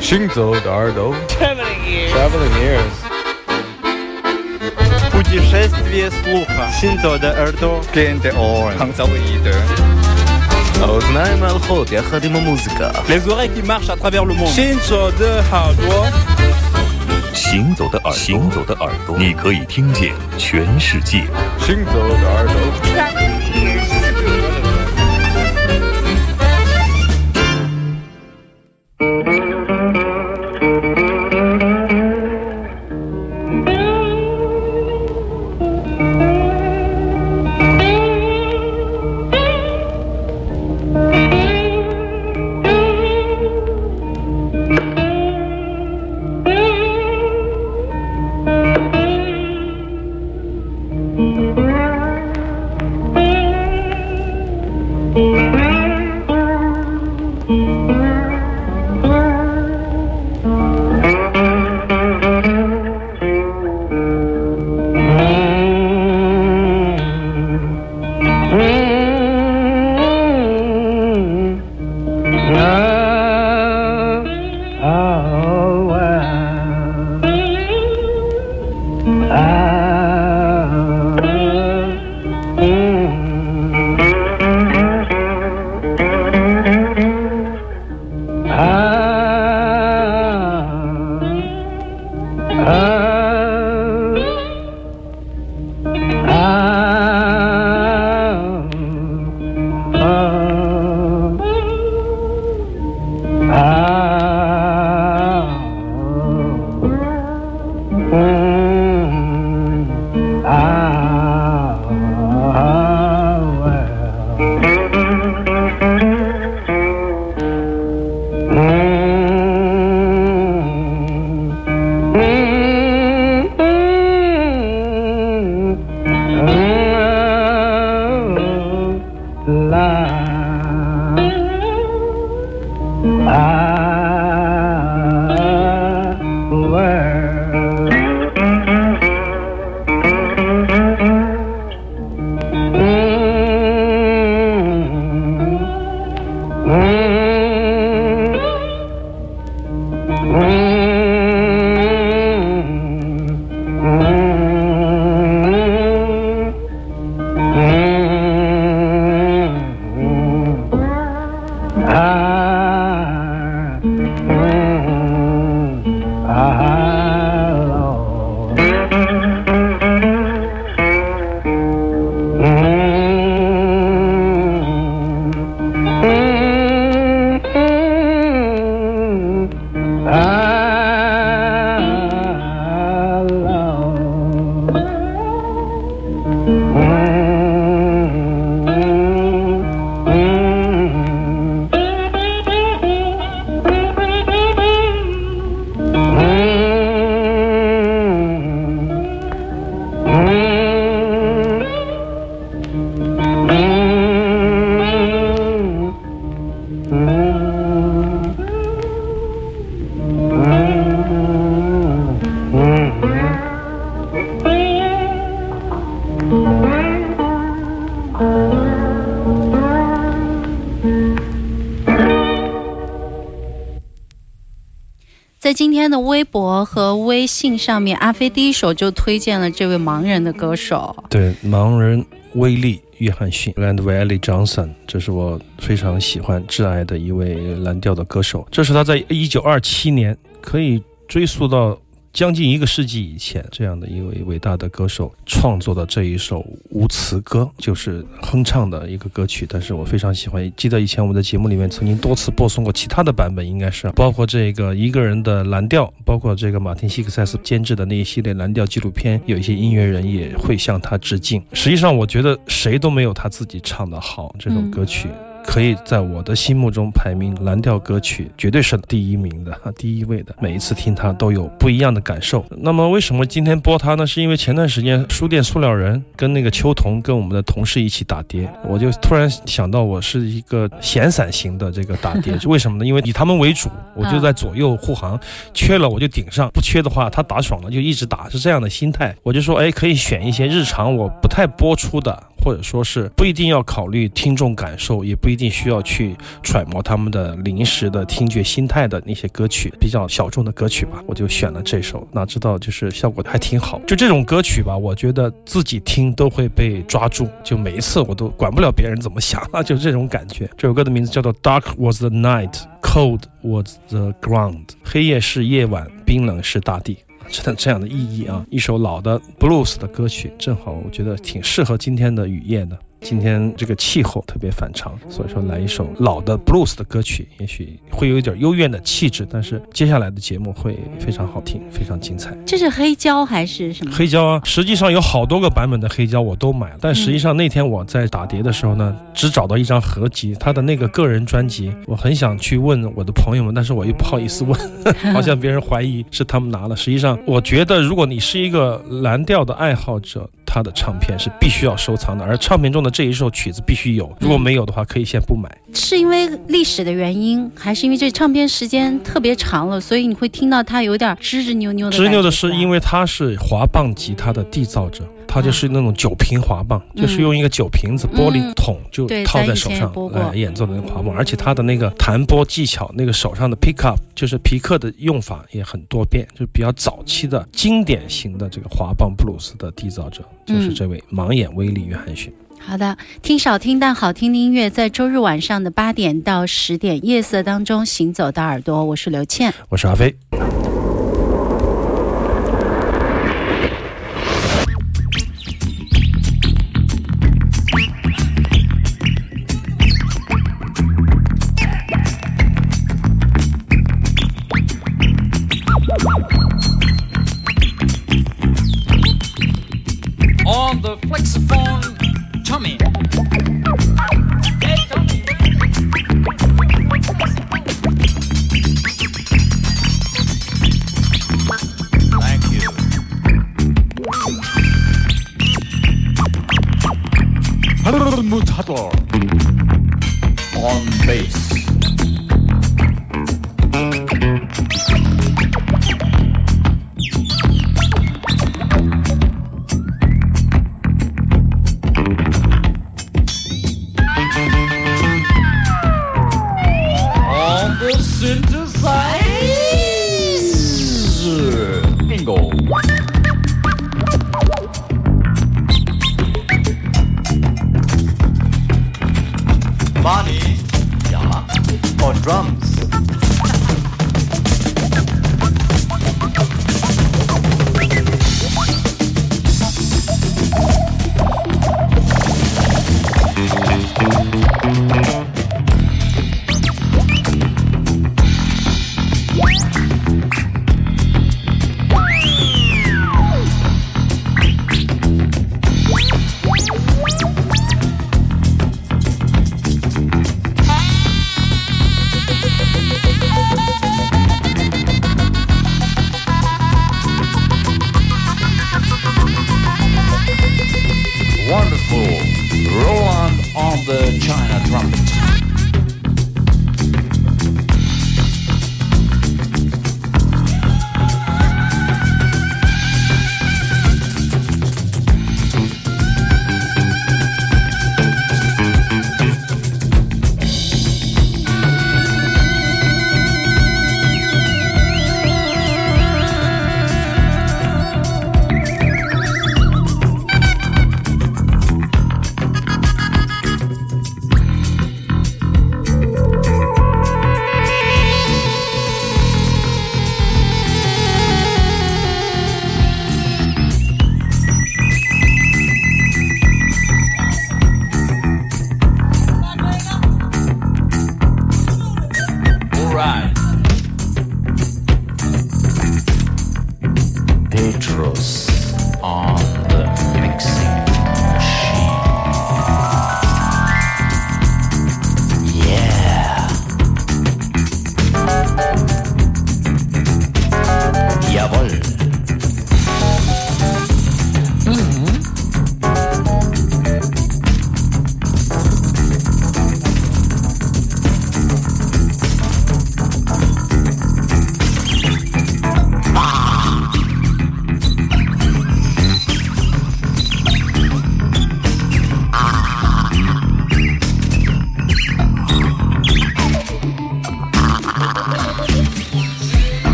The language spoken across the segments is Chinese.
行走的耳朵 Traveling ears. Traveling ears Путешествие слуха. Синзо де Эрдо. Gente on. Hanzaoide. האוזניים ההלכות יחד עם המוזיקה Les oreilles qui marchent à travers le monde. Shinzo de Hardwa. 行走的耳朵，行走的耳朵，你可以听见全世界。 行走的耳朵 天的微博和微信上面，阿飞第一首就推荐了这位盲人的歌手。对，盲人威利·约翰逊 （Land Valley Johnson），这是我非常喜欢、挚爱的一位蓝调的歌手。这是他在一九二七年，可以追溯到将近一个世纪以前，这样的一位伟大的歌手创作的这一首无词歌，就是哼唱的一个歌曲。但是我非常喜欢，记得以前我们的节目里面曾经多次播送过其他的版本，应该是包括这个一个人的蓝调，包括这个马丁·希克塞斯监制的那一系列蓝调纪录片，有一些音乐人也会向他致敬。实际上，我觉得谁都没有他自己唱的好。这首歌曲。可以在我的心目中排名蓝调歌曲，绝对是第一名的，第一位的。每一次听它都有不一样的感受。那么为什么今天播它呢？是因为前段时间书店塑料人跟那个秋桐跟我们的同事一起打碟，我就突然想到我是一个闲散型的这个打碟，为什么呢？因为以他们为主，我就在左右护航，缺了我就顶上，不缺的话他打爽了就一直打，是这样的心态。我就说，哎，可以选一些日常我不太播出的。或者说是不一定要考虑听众感受，也不一定需要去揣摩他们的临时的听觉心态的那些歌曲，比较小众的歌曲吧，我就选了这首。哪知道就是效果还挺好。就这种歌曲吧，我觉得自己听都会被抓住，就每一次我都管不了别人怎么想啊，就这种感觉。这首歌的名字叫做《Dark Was the Night, Cold Was the Ground》，黑夜是夜晚，冰冷是大地。这这样的意义啊，一首老的 blues 的歌曲，正好我觉得挺适合今天的雨夜的。今天这个气候特别反常，所以说来一首老的 blues 的歌曲，也许会有一点幽怨的气质，但是接下来的节目会非常好听，非常精彩。这是黑胶还是什么？黑胶啊，实际上有好多个版本的黑胶我都买了，但实际上那天我在打碟的时候呢，只找到一张合集，他的那个个人专辑，我很想去问我的朋友们，但是我又不好意思问，好像别人怀疑是他们拿了。实际上，我觉得如果你是一个蓝调的爱好者。他的唱片是必须要收藏的，而唱片中的这一首曲子必须有，如果没有的话，可以先不买。是因为历史的原因，还是因为这唱片时间特别长了，所以你会听到它有点吱吱扭扭的？吱扭的是因为他是滑棒吉他的缔造者。它就是那种酒瓶滑棒，就是用一个酒瓶子玻璃桶就套在手上来演奏的那个滑棒，而且它的那个弹拨技巧，那个手上的 pick up 就是皮克的用法也很多变，就比较早期的经典型的这个滑棒布鲁斯的缔造者，就是这位盲眼威利约翰逊。好的，听少听但好听的音乐，在周日晚上的八点到十点，夜色当中行走的耳朵，我是刘倩，我是阿飞。On the flexiphone, Tommy. Thank you. On bass.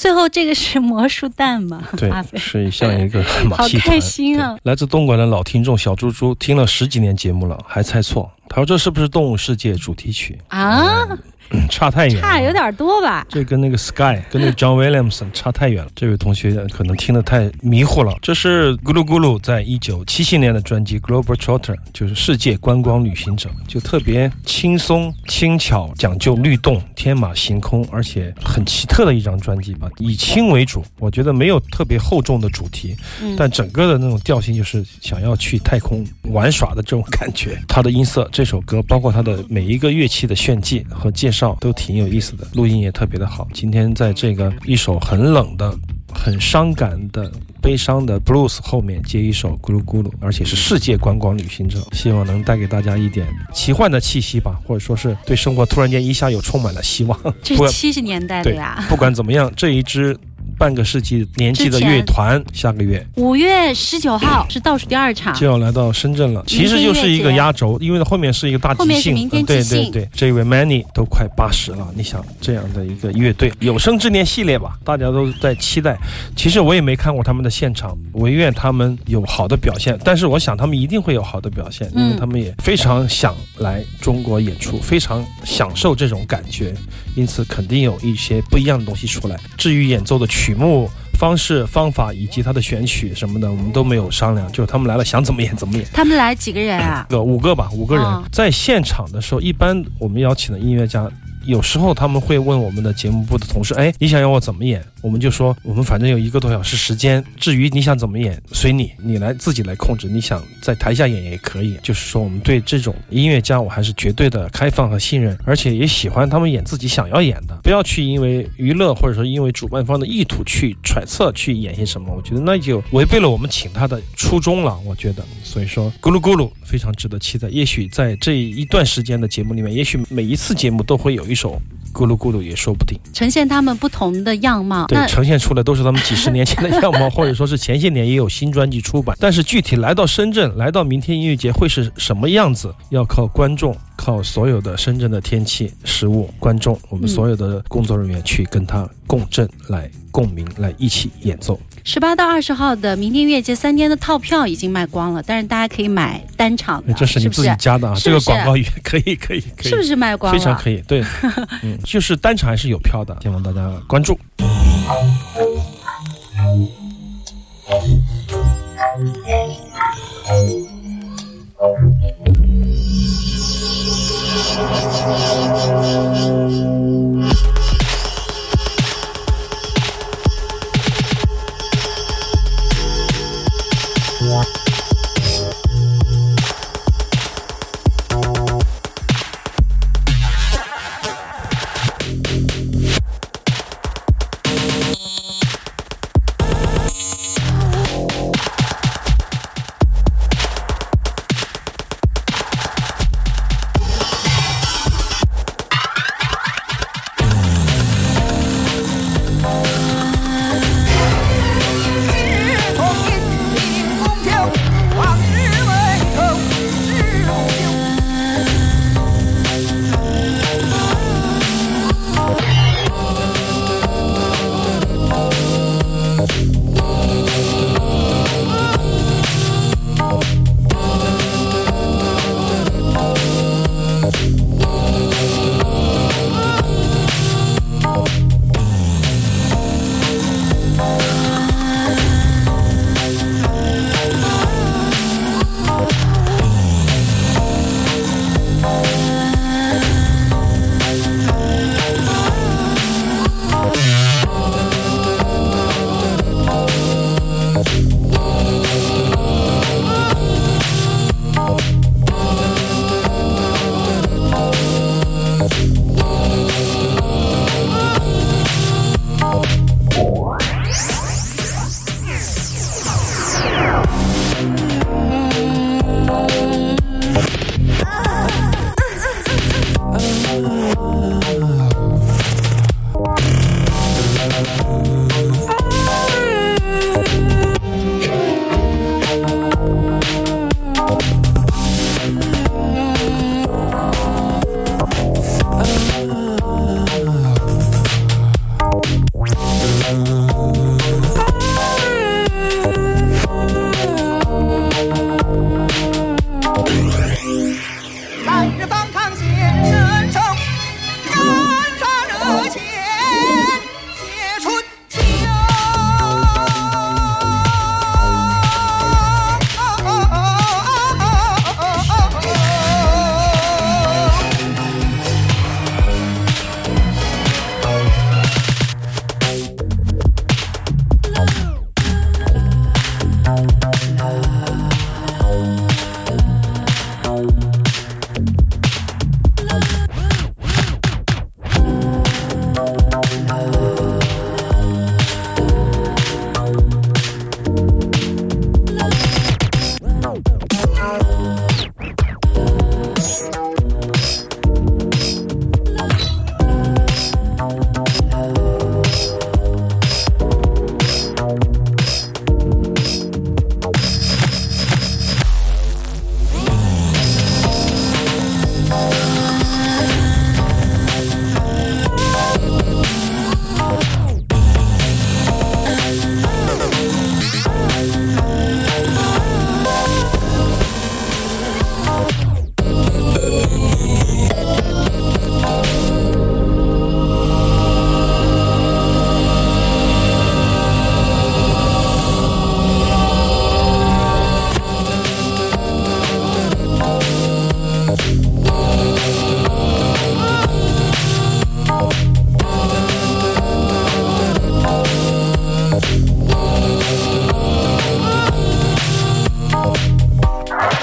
最后这个是魔术蛋吗？对是像一个马戏团。好开心啊来自东莞的老听众小猪猪听了十几年节目了，还猜错。他说这是不是《动物世界》主题曲？啊，嗯差太远了，差有点多吧？这跟那个 Sky 跟那个 John Williamson 差太远了。这位同学可能听得太迷糊了。这是咕噜咕噜在一九七七年的专辑《Global Trotter》，就是世界观光旅行者，就特别轻松轻巧，讲究律动，天马行空，而且很奇特的一张专辑吧。以轻为主，我觉得没有特别厚重的主题，嗯但整个的那种调性就是想要去太空玩耍的这种感觉。它的音色，这首歌包括它的每一个乐器的炫技和介绍都挺有意思的，录音也特别的好。今天在这个一首很冷的。很伤感的、悲伤的 blues 后面接一首咕噜咕噜，而且是世界观光旅行者，希望能带给大家一点奇幻的气息吧，或者说是对生活突然间一下又充满了希望。这不是七十年代的对呀。不管怎么样，这一支半个世纪年纪的乐团，下个月。五月十九号是倒数第二场。就，要来到深圳了，其实就是一个压轴，因为后面是一个大即兴。后面是明天嗯对即兴对对，这位 Manny 都快八十了，你想这样的一个乐队，有生之年系列吧，大家都在期待。其实我也没看过他们的现场，唯愿他们有好的表现，但是我想他们一定会有好的表现，因为嗯他们也非常想来中国演出，非常享受这种感觉，因此肯定有一些不一样的东西出来。至于演奏的曲目。方式、方法以及他的选曲什么的，我们都没有商量，就是他们来了想怎么演怎么演。他们来几个人啊？个五个吧，五个人、哦在现场的时候，一般我们邀请的音乐家。有时候他们会问我们的节目部的同事：“哎，你想要我怎么演？”我们就说：“我们反正有一个多小时时间，至于你想怎么演，随你，你来自己来控制。你想在台下演也可以。”就是说，我们对这种音乐家，我还是绝对的开放和信任，而且也喜欢他们演自己想要演的，不要去因为娱乐或者说因为主办方的意图去揣测去演些什么。我觉得那就违背了我们请他的初衷了。我觉得，所以说咕噜咕噜非常值得期待。也许在这一段时间的节目里面，也许每一次节目都会有一首咕噜咕噜，也说不定。呈现他们不同的样貌。对，呈现出来都是他们几十年前的样貌，或者说是前些年也有新专辑出版。但是具体来到深圳，来到明天音乐节会是什么样子，要靠观众，靠所有的深圳的天气、食物、观众，我们嗯所有的工作人员去跟他共振，来共鸣，来一起演奏。十八到二十号的明天月界三天的套票已经卖光了，但是大家可以买单场的，这是你自己加的啊？这个广告语可以，可以，可以，是不是卖光了？非常可以，对，嗯，就是单场还是有票的，希望大家关注。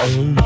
Oh.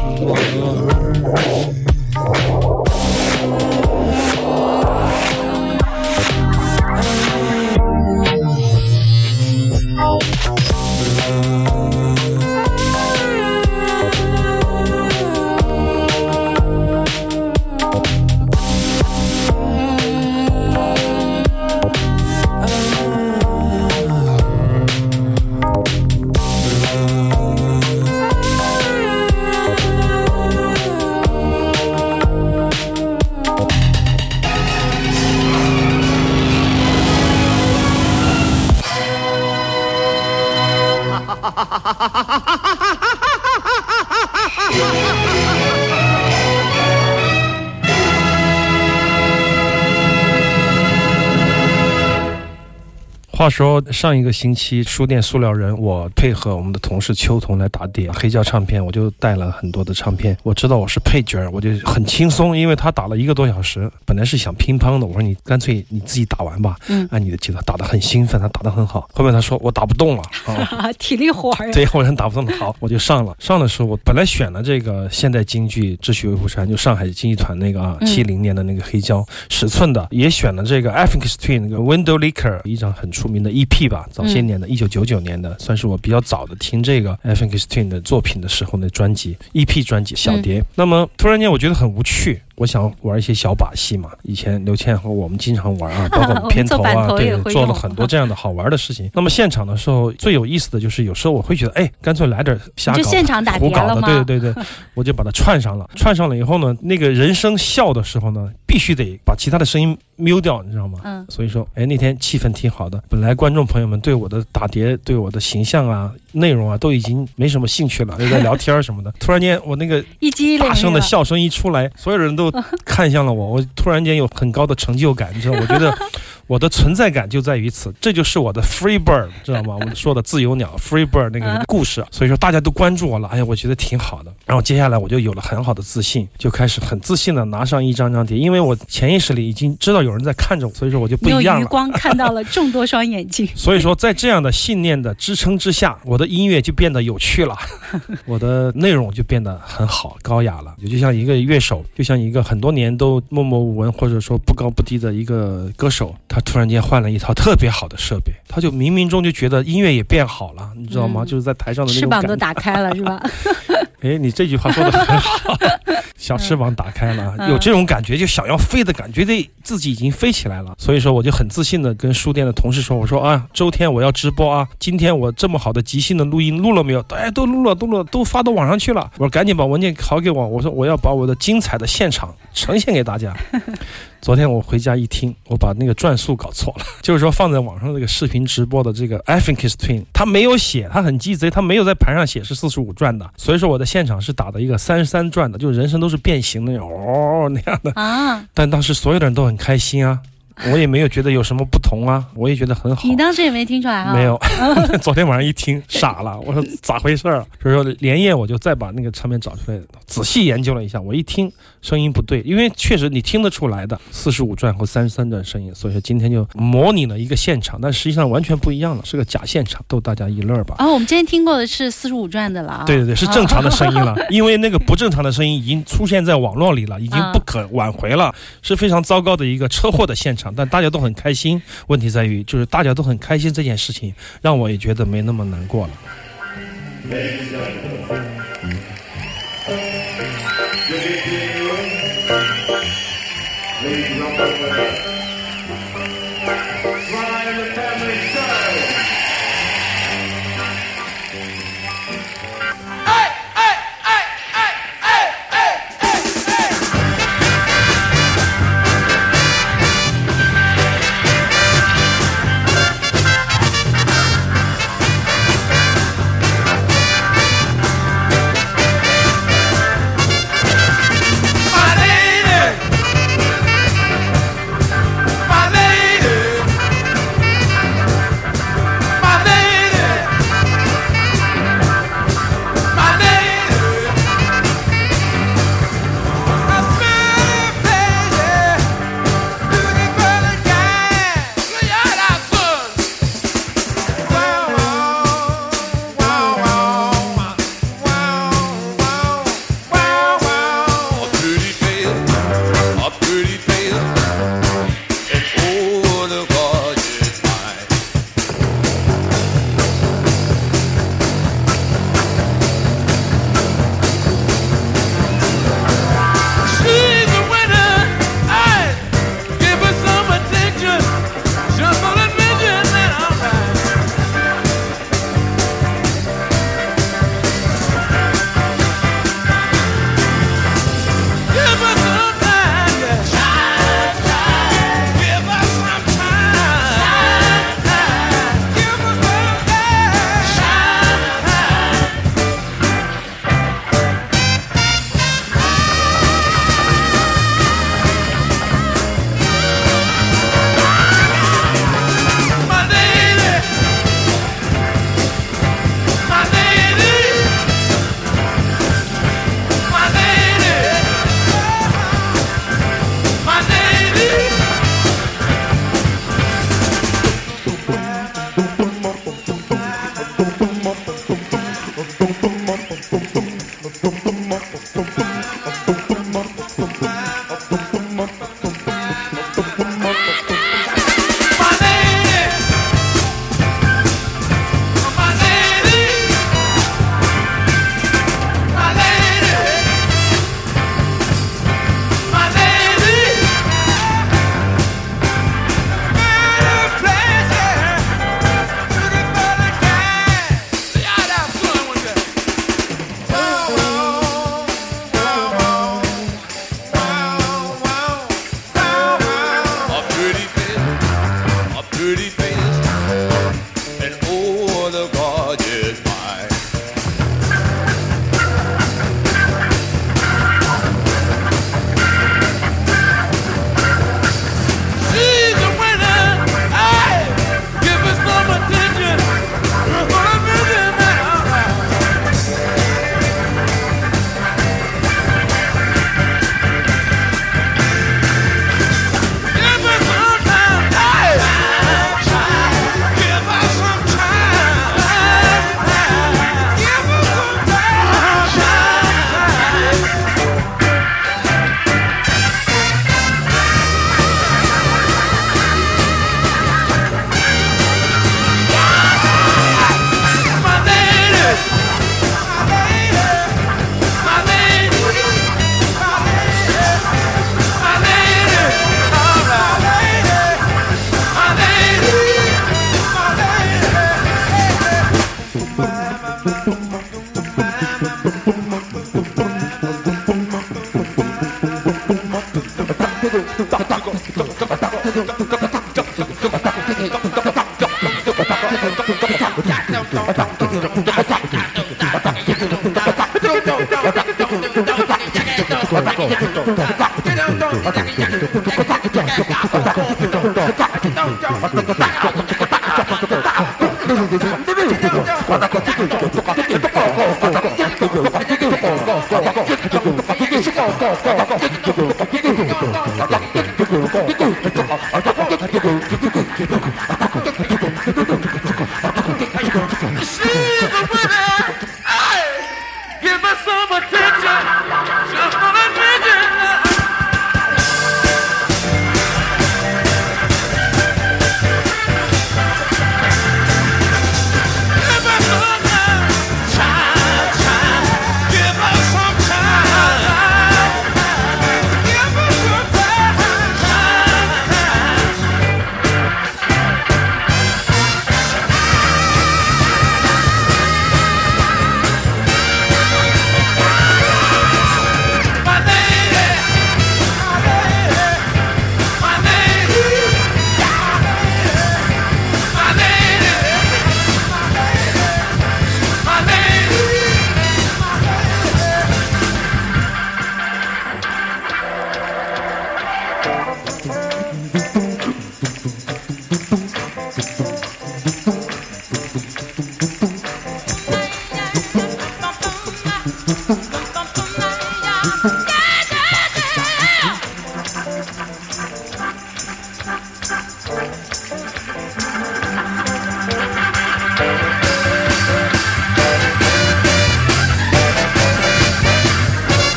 说上一个星期书店塑料人，我配合我们的同事秋桐来打碟黑胶唱片，我就带了很多的唱片。我知道我是配角，我就很轻松，因为他打了一个多小时，本来是想乒乓的，我说你干脆你自己打完吧，嗯按你的节奏打得很兴奋，他打得很好。后面他说我打不动了啊。体力活儿。对，我人打不动了，好，我就上了。上的时候，我本来选了这个现代京剧《智取威虎山》，就上海京剧团那个啊，七零年的那个黑胶十寸的，也选了这个 a f r i c Street 那个 Window Licker 一张很出名的 EP 吧，早些年的，一九九九年的，算是我比较早的听这个 i Street 的作品的时候的专辑 EP 专辑小碟。那么突然间我觉得很无趣。我想玩一些小把戏嘛，以前刘倩和我们经常玩啊，包括片头啊，对做了很多这样的好玩的事情。那么现场的时候最有意思的就是有时候我会觉得，哎，干脆来点瞎搞就现场打胡搞的？对对对对，我就把它串上了。串上了以后呢，那个人声笑的时候呢，必须得把其他的声音 mute 掉，你知道吗？嗯所以说，哎，那天气氛挺好的。本来观众朋友们对我的打碟、对我的形象啊、内容啊，都已经没什么兴趣了，就在聊天什么的。突然间，我那个一激灵大声的笑声一出来，所有人都看向了我，我突然间有很高的成就感，你知道？我觉得我的存在感就在于此，这就是我的 free bird，知道吗？我们说的自由鸟 free bird 那个故事，所以说大家都关注我了，哎呀，我觉得挺好的。然后接下来我就有了很好的自信，就开始很自信的拿上一张张碟，因为我潜意识里已经知道有人在看着我，所以说我就不一样了。用余光看到了众多双眼睛。所以说，在这样的信念的支撑之下，我的音乐就变得有趣了，我的内容就变得很好、高雅了。也就像一个乐手，就像一个很多年都默默无闻或者说不高不低的一个歌手，他突然间换了一套特别好的设备，他就冥冥中就觉得音乐也变好了，你知道吗？嗯就是在台上的那翅膀都种感觉。打开了是吧？哎，你这句话说的很好，小翅膀打开了，嗯有这种感觉，就想要飞的感觉，得自己已经飞起来了。所以说，我就很自信的跟书店的同事说：“我说啊，周天我要直播啊，今天我这么好的即兴的录音录了没有？哎，都录了，都录了，都发到网上去了。我说赶紧把文件拷给我，我说我要把我的精彩的现场呈现给大家。”昨天我回家一听，我把那个转速搞错了，就是说放在网上这个视频直播的这个 a f r i c Twin，他没有写，他很鸡贼，他没有在盘上写是四十五转的，所以说我在现场是打的一个三十三转的，就是人声都是变形的那种哦那样的，啊，但当时所有的人都很开心啊，我也没有觉得有什么不同啊，我也觉得很好。你当时也没听出来啊？没有，昨天晚上一听傻了，我说咋回事儿？所以说连夜我就再把那个唱片找出来，仔细研究了一下。我一听声音不对，因为确实你听得出来的四十五转和三十三转声音，所以说今天就模拟了一个现场，但实际上完全不一样了，是个假现场，逗大家一乐吧。哦，我们今天听过的是四十五转的了啊。对对对，是正常的声音了，因为那个不正常的声音已经出现在网络里了，已经不可挽回了，是非常糟糕的一个车祸的现场，但大家都很开心。问题在于，就是大家都很开心这件事情，让我也觉得没那么难过了。Shit!